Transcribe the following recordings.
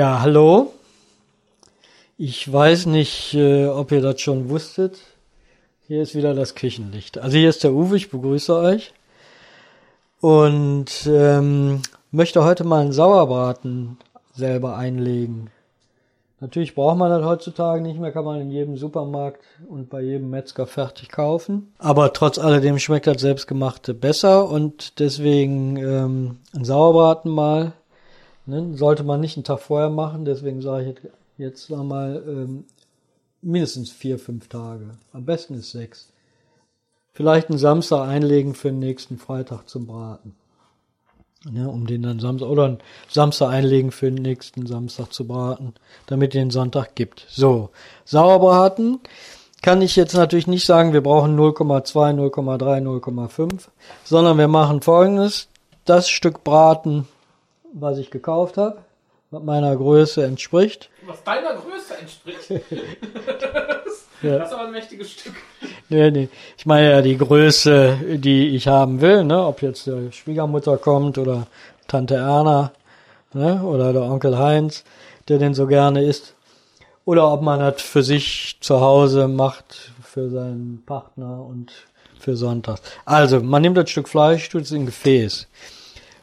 Ja, hallo. Ich weiß nicht, äh, ob ihr das schon wusstet. Hier ist wieder das Küchenlicht. Also hier ist der Uwe, ich begrüße euch. Und ähm, möchte heute mal einen Sauerbraten selber einlegen. Natürlich braucht man das heutzutage nicht mehr, kann man in jedem Supermarkt und bei jedem Metzger fertig kaufen. Aber trotz alledem schmeckt das selbstgemachte besser und deswegen ähm, ein Sauerbraten mal. Ne, sollte man nicht einen Tag vorher machen, deswegen sage ich jetzt einmal ähm, mindestens vier, fünf Tage. Am besten ist sechs. Vielleicht einen Samstag einlegen für den nächsten Freitag zum Braten. Ja, um den dann Samstag oder einen Samstag einlegen für den nächsten Samstag zu braten, damit den Sonntag gibt. So, Sauerbraten kann ich jetzt natürlich nicht sagen, wir brauchen 0,2, 0,3, 0,5, sondern wir machen folgendes. Das Stück Braten, was ich gekauft habe, was meiner Größe entspricht. Was deiner Größe entspricht. Ja. Das ist aber ein mächtiges Stück. Nee, nee. Ich meine ja die Größe, die ich haben will, ne? Ob jetzt der Schwiegermutter kommt oder Tante Erna, ne? Oder der Onkel Heinz, der den so gerne isst. Oder ob man das für sich zu Hause macht, für seinen Partner und für Sonntags. Also, man nimmt das Stück Fleisch, tut es in Gefäß.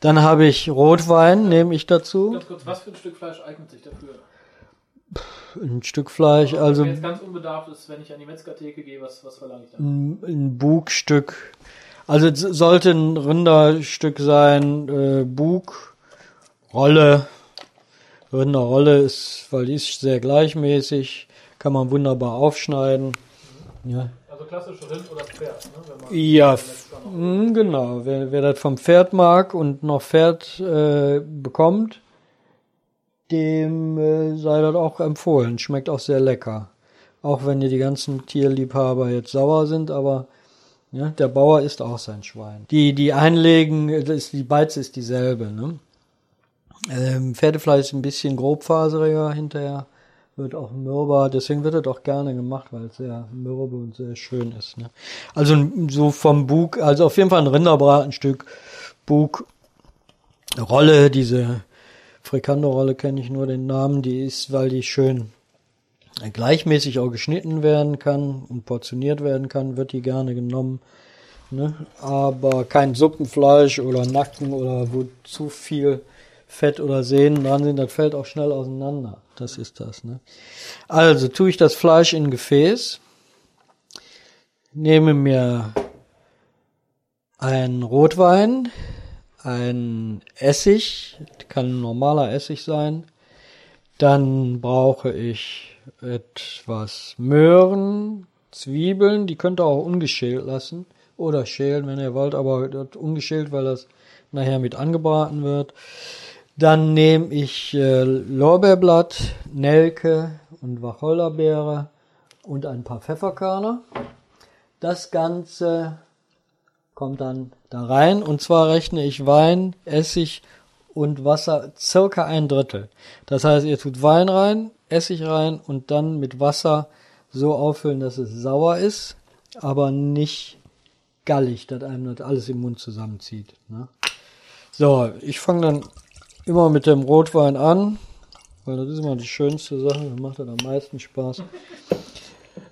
Dann habe ich Rotwein, nehme ich dazu. Ganz kurz, was für ein Stück Fleisch eignet sich dafür? Ein Stück Fleisch, also Wenn jetzt ganz unbedarft ist, wenn ich an die Metzgertheke gehe, was, was verlange ich dann? ein, ein Bugstück. Also es sollte ein Rinderstück sein, äh, Bug, Rolle. Rinderrolle ist, weil die ist sehr gleichmäßig, kann man wunderbar aufschneiden. Ja, Also klassische Rind oder Pferd, ne? Wenn man ja noch- mm, genau. Wer, wer das vom Pferd mag und noch Pferd äh, bekommt, dem äh, sei das auch empfohlen. Schmeckt auch sehr lecker. Auch wenn die die ganzen Tierliebhaber jetzt sauer sind, aber ja, der Bauer isst auch sein Schwein. Die, die einlegen, das ist, die Beize ist dieselbe. Ne? Ähm, Pferdefleisch ist ein bisschen grobfaseriger hinterher, wird auch mürber, deswegen wird das auch gerne gemacht, weil es sehr mürbe und sehr schön ist. Ne? Also so vom Bug, also auf jeden Fall ein Rinderbratenstück, Bug, Rolle, diese Frikando-Rolle kenne ich nur den Namen, die ist, weil die schön gleichmäßig auch geschnitten werden kann und portioniert werden kann, wird die gerne genommen. Ne? Aber kein Suppenfleisch oder Nacken oder wo zu viel Fett oder Sehnen dran sind, das fällt auch schnell auseinander. Das ist das. Ne? Also tue ich das Fleisch in Gefäß, nehme mir ein Rotwein, ein Essig, kann normaler Essig sein, dann brauche ich etwas Möhren, Zwiebeln, die könnt ihr auch ungeschält lassen oder schälen, wenn ihr wollt, aber ungeschält, weil das nachher mit angebraten wird. Dann nehme ich äh, Lorbeerblatt, Nelke und Wacholderbeere und ein paar Pfefferkörner. Das Ganze kommt dann da rein und zwar rechne ich Wein, Essig und Wasser circa ein Drittel. Das heißt, ihr tut Wein rein, Essig rein und dann mit Wasser so auffüllen, dass es sauer ist, aber nicht gallig, dass einem das alles im Mund zusammenzieht. Ne? So, ich fange dann immer mit dem Rotwein an, weil das ist immer die schönste Sache, das macht das am meisten Spaß.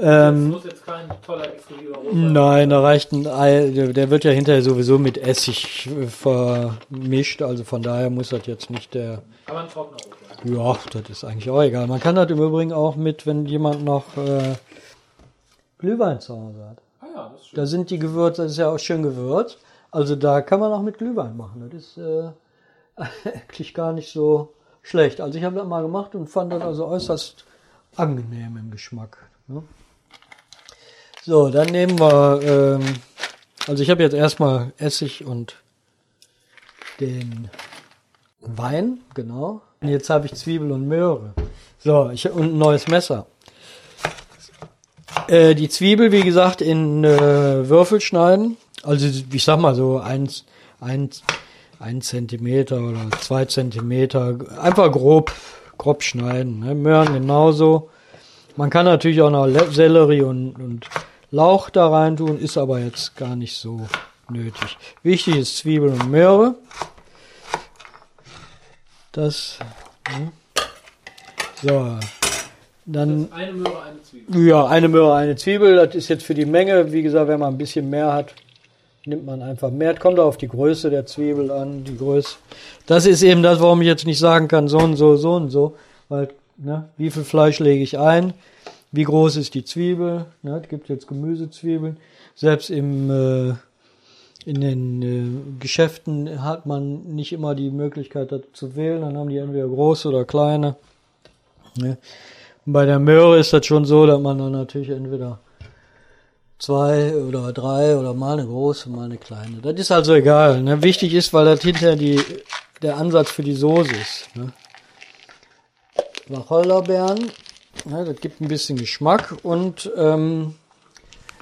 Es muss jetzt kein toller exklusiver Rotwein Nein, da reicht ein Ei, der, der wird ja hinterher sowieso mit Essig vermischt, also von daher muss das jetzt nicht der, Aber ein trockener Rotwein. ja, das ist eigentlich auch egal. Man kann das im Übrigen auch mit, wenn jemand noch äh, Glühwein zu Hause hat. Ah ja, das ist schön. Da sind die Gewürze, das ist ja auch schön gewürzt, also da kann man auch mit Glühwein machen. Das ist äh, eigentlich gar nicht so schlecht. Also ich habe das mal gemacht und fand das also äußerst angenehm im Geschmack. Ne? So, dann nehmen wir, ähm, also ich habe jetzt erstmal Essig und den Wein, genau. Und jetzt habe ich Zwiebel und Möhre. So, ich und ein neues Messer. Äh, die Zwiebel, wie gesagt, in äh, Würfel schneiden. Also ich sag mal so eins, eins, ein Zentimeter oder zwei Zentimeter. Einfach grob, grob schneiden. Ne? Möhren genauso. Man kann natürlich auch noch Le- Sellerie und, und Lauch da rein tun, ist aber jetzt gar nicht so nötig. Wichtig ist Zwiebel und Möhre. Das. Ne? So. Dann, Eine Möhre, eine Zwiebel. ja, eine Möhre, eine Zwiebel. Das ist jetzt für die Menge. Wie gesagt, wenn man ein bisschen mehr hat, nimmt man einfach mehr. Das kommt auf die Größe der Zwiebel an. Die Größe. Das ist eben das, warum ich jetzt nicht sagen kann, so und so, so und so. Weil, ne, wie viel Fleisch lege ich ein? Wie groß ist die Zwiebel? Ne, es gibt jetzt Gemüsezwiebeln. Selbst im, äh, in den äh, Geschäften hat man nicht immer die Möglichkeit, zu wählen. Dann haben die entweder große oder kleine. Ne? Bei der Möhre ist das schon so, dass man dann natürlich entweder zwei oder drei oder mal eine große, mal eine kleine. Das ist also egal. Ne? Wichtig ist, weil das hinterher die, der Ansatz für die Soße ist. Ne? Wacholderbeeren, ne? das gibt ein bisschen Geschmack und ähm,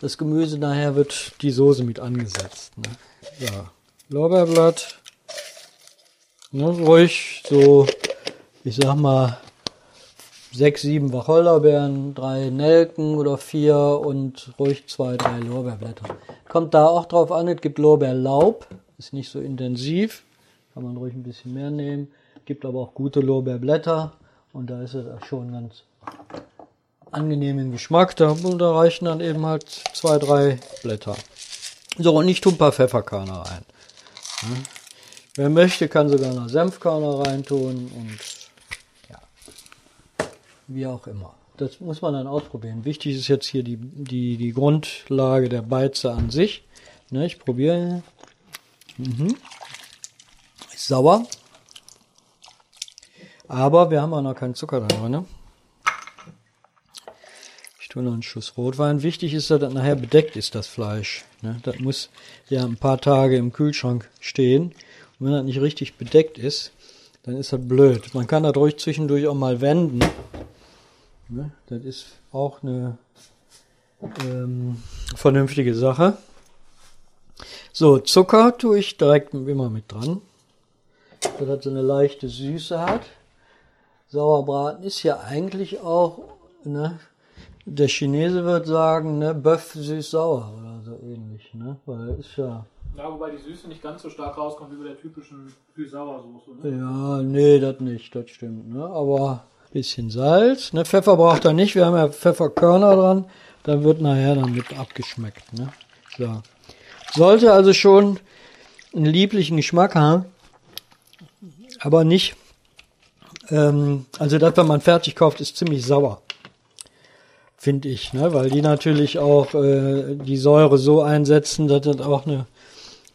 das Gemüse nachher wird die Soße mit angesetzt. Ne? Ja. Lorbeerblatt, ne? ruhig so, ich sag mal, sechs, sieben Wacholderbeeren, drei Nelken oder vier und ruhig zwei, drei Lorbeerblätter. Kommt da auch drauf an, es gibt Lorbeerlaub, ist nicht so intensiv, kann man ruhig ein bisschen mehr nehmen. Gibt aber auch gute Lorbeerblätter und da ist es schon ganz angenehmen Geschmack. Da, da reichen dann eben halt zwei, drei Blätter. So, und ich tue ein paar Pfefferkörner rein. Ja. Wer möchte, kann sogar noch Senfkörner reintun und wie auch immer. Das muss man dann ausprobieren. Wichtig ist jetzt hier die, die, die Grundlage der Beize an sich. Ne, ich probiere. Mhm. Ist sauer. Aber wir haben auch noch keinen Zucker drin. Ne? Ich tue noch einen Schuss Rotwein. Wichtig ist, dass das nachher bedeckt ist, das Fleisch. Ne? Das muss ja ein paar Tage im Kühlschrank stehen. Und wenn das nicht richtig bedeckt ist, dann ist das blöd. Man kann das ruhig zwischendurch auch mal wenden. Ne? Das ist auch eine ähm, vernünftige Sache. So, Zucker tue ich direkt immer mit dran. Das hat so eine leichte Süße hat. Sauerbraten ist ja eigentlich auch, ne, der Chinese wird sagen, ne, Böff süß-sauer oder so ähnlich, ne, weil ist ja. Ja, wobei die Süße nicht ganz so stark rauskommt wie bei der typischen Süß-Sauer-Soße. Ne? Ja, nee, das nicht, das stimmt, ne, aber bisschen Salz, ne, Pfeffer braucht er nicht, wir haben ja Pfefferkörner dran, da wird nachher dann mit abgeschmeckt, ne, so. Sollte also schon einen lieblichen Geschmack haben, aber nicht ähm, also das, wenn man fertig kauft, ist ziemlich sauer. Finde ich, ne? weil die natürlich auch äh, die Säure so einsetzen, dass das auch eine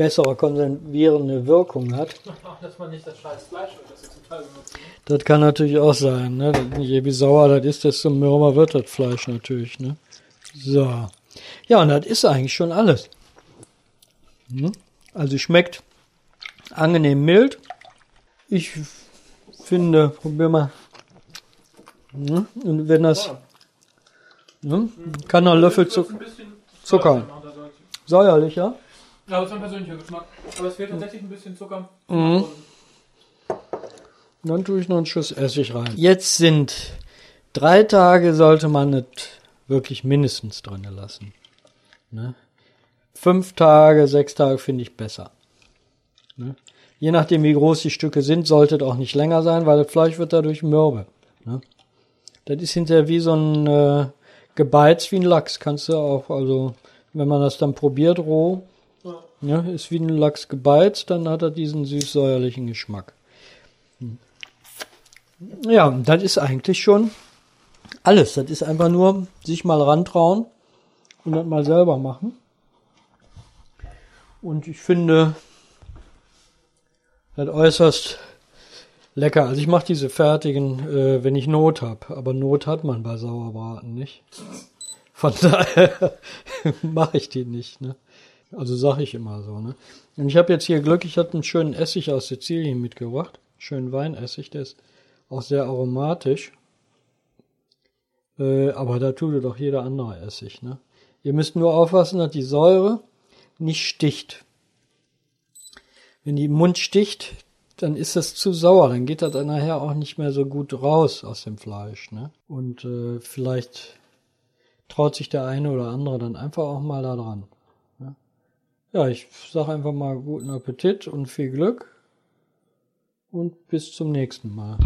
bessere konservierende Wirkung hat. Dass man nicht das scheiß Fleisch wird, das ist total benutzt. Das kann natürlich auch sein. Ne? Je sauer das ist, desto mürber wird das Fleisch natürlich. Ne? So. Ja, und das ist eigentlich schon alles. Hm? Also schmeckt angenehm mild. Ich finde, probier mal. Hm? Und wenn das. Hm? Kann noch Löffel Zucker. Zucker. Säuerlich, ja? Ja, das ist ein persönlicher Geschmack. Aber es fehlt tatsächlich ein bisschen Zucker. Mhm. Dann tue ich noch einen Schuss Essig rein. Jetzt sind drei Tage, sollte man es wirklich mindestens drin lassen. Ne? Fünf Tage, sechs Tage finde ich besser. Ne? Je nachdem, wie groß die Stücke sind, sollte es auch nicht länger sein, weil das Fleisch wird dadurch mürbe. Ne? Das ist hinterher wie so ein äh, Gebeiz wie ein Lachs. Kannst du auch, also, wenn man das dann probiert roh, ja. ist wie ein Lachs gebeizt, dann hat er diesen süß-säuerlichen Geschmack. Hm. Ja, das ist eigentlich schon alles. Das ist einfach nur sich mal rantrauen und das mal selber machen. Und ich finde, das äußerst lecker. Also ich mache diese fertigen, äh, wenn ich Not habe. Aber Not hat man bei Sauerbraten nicht. Von daher mache ich die nicht. Ne? Also sage ich immer so. Ne? Und ich habe jetzt hier Glück, ich hatte einen schönen Essig aus Sizilien mitgebracht. Schönen Weinessig, der ist auch sehr aromatisch. Äh, aber da tut doch jeder andere Essig. Ne? Ihr müsst nur aufpassen, dass die Säure nicht sticht. Wenn die im Mund sticht, dann ist das zu sauer, dann geht das nachher auch nicht mehr so gut raus aus dem Fleisch. Ne? Und äh, vielleicht traut sich der eine oder andere dann einfach auch mal da dran. Ja, ich sage einfach mal guten Appetit und viel Glück und bis zum nächsten Mal.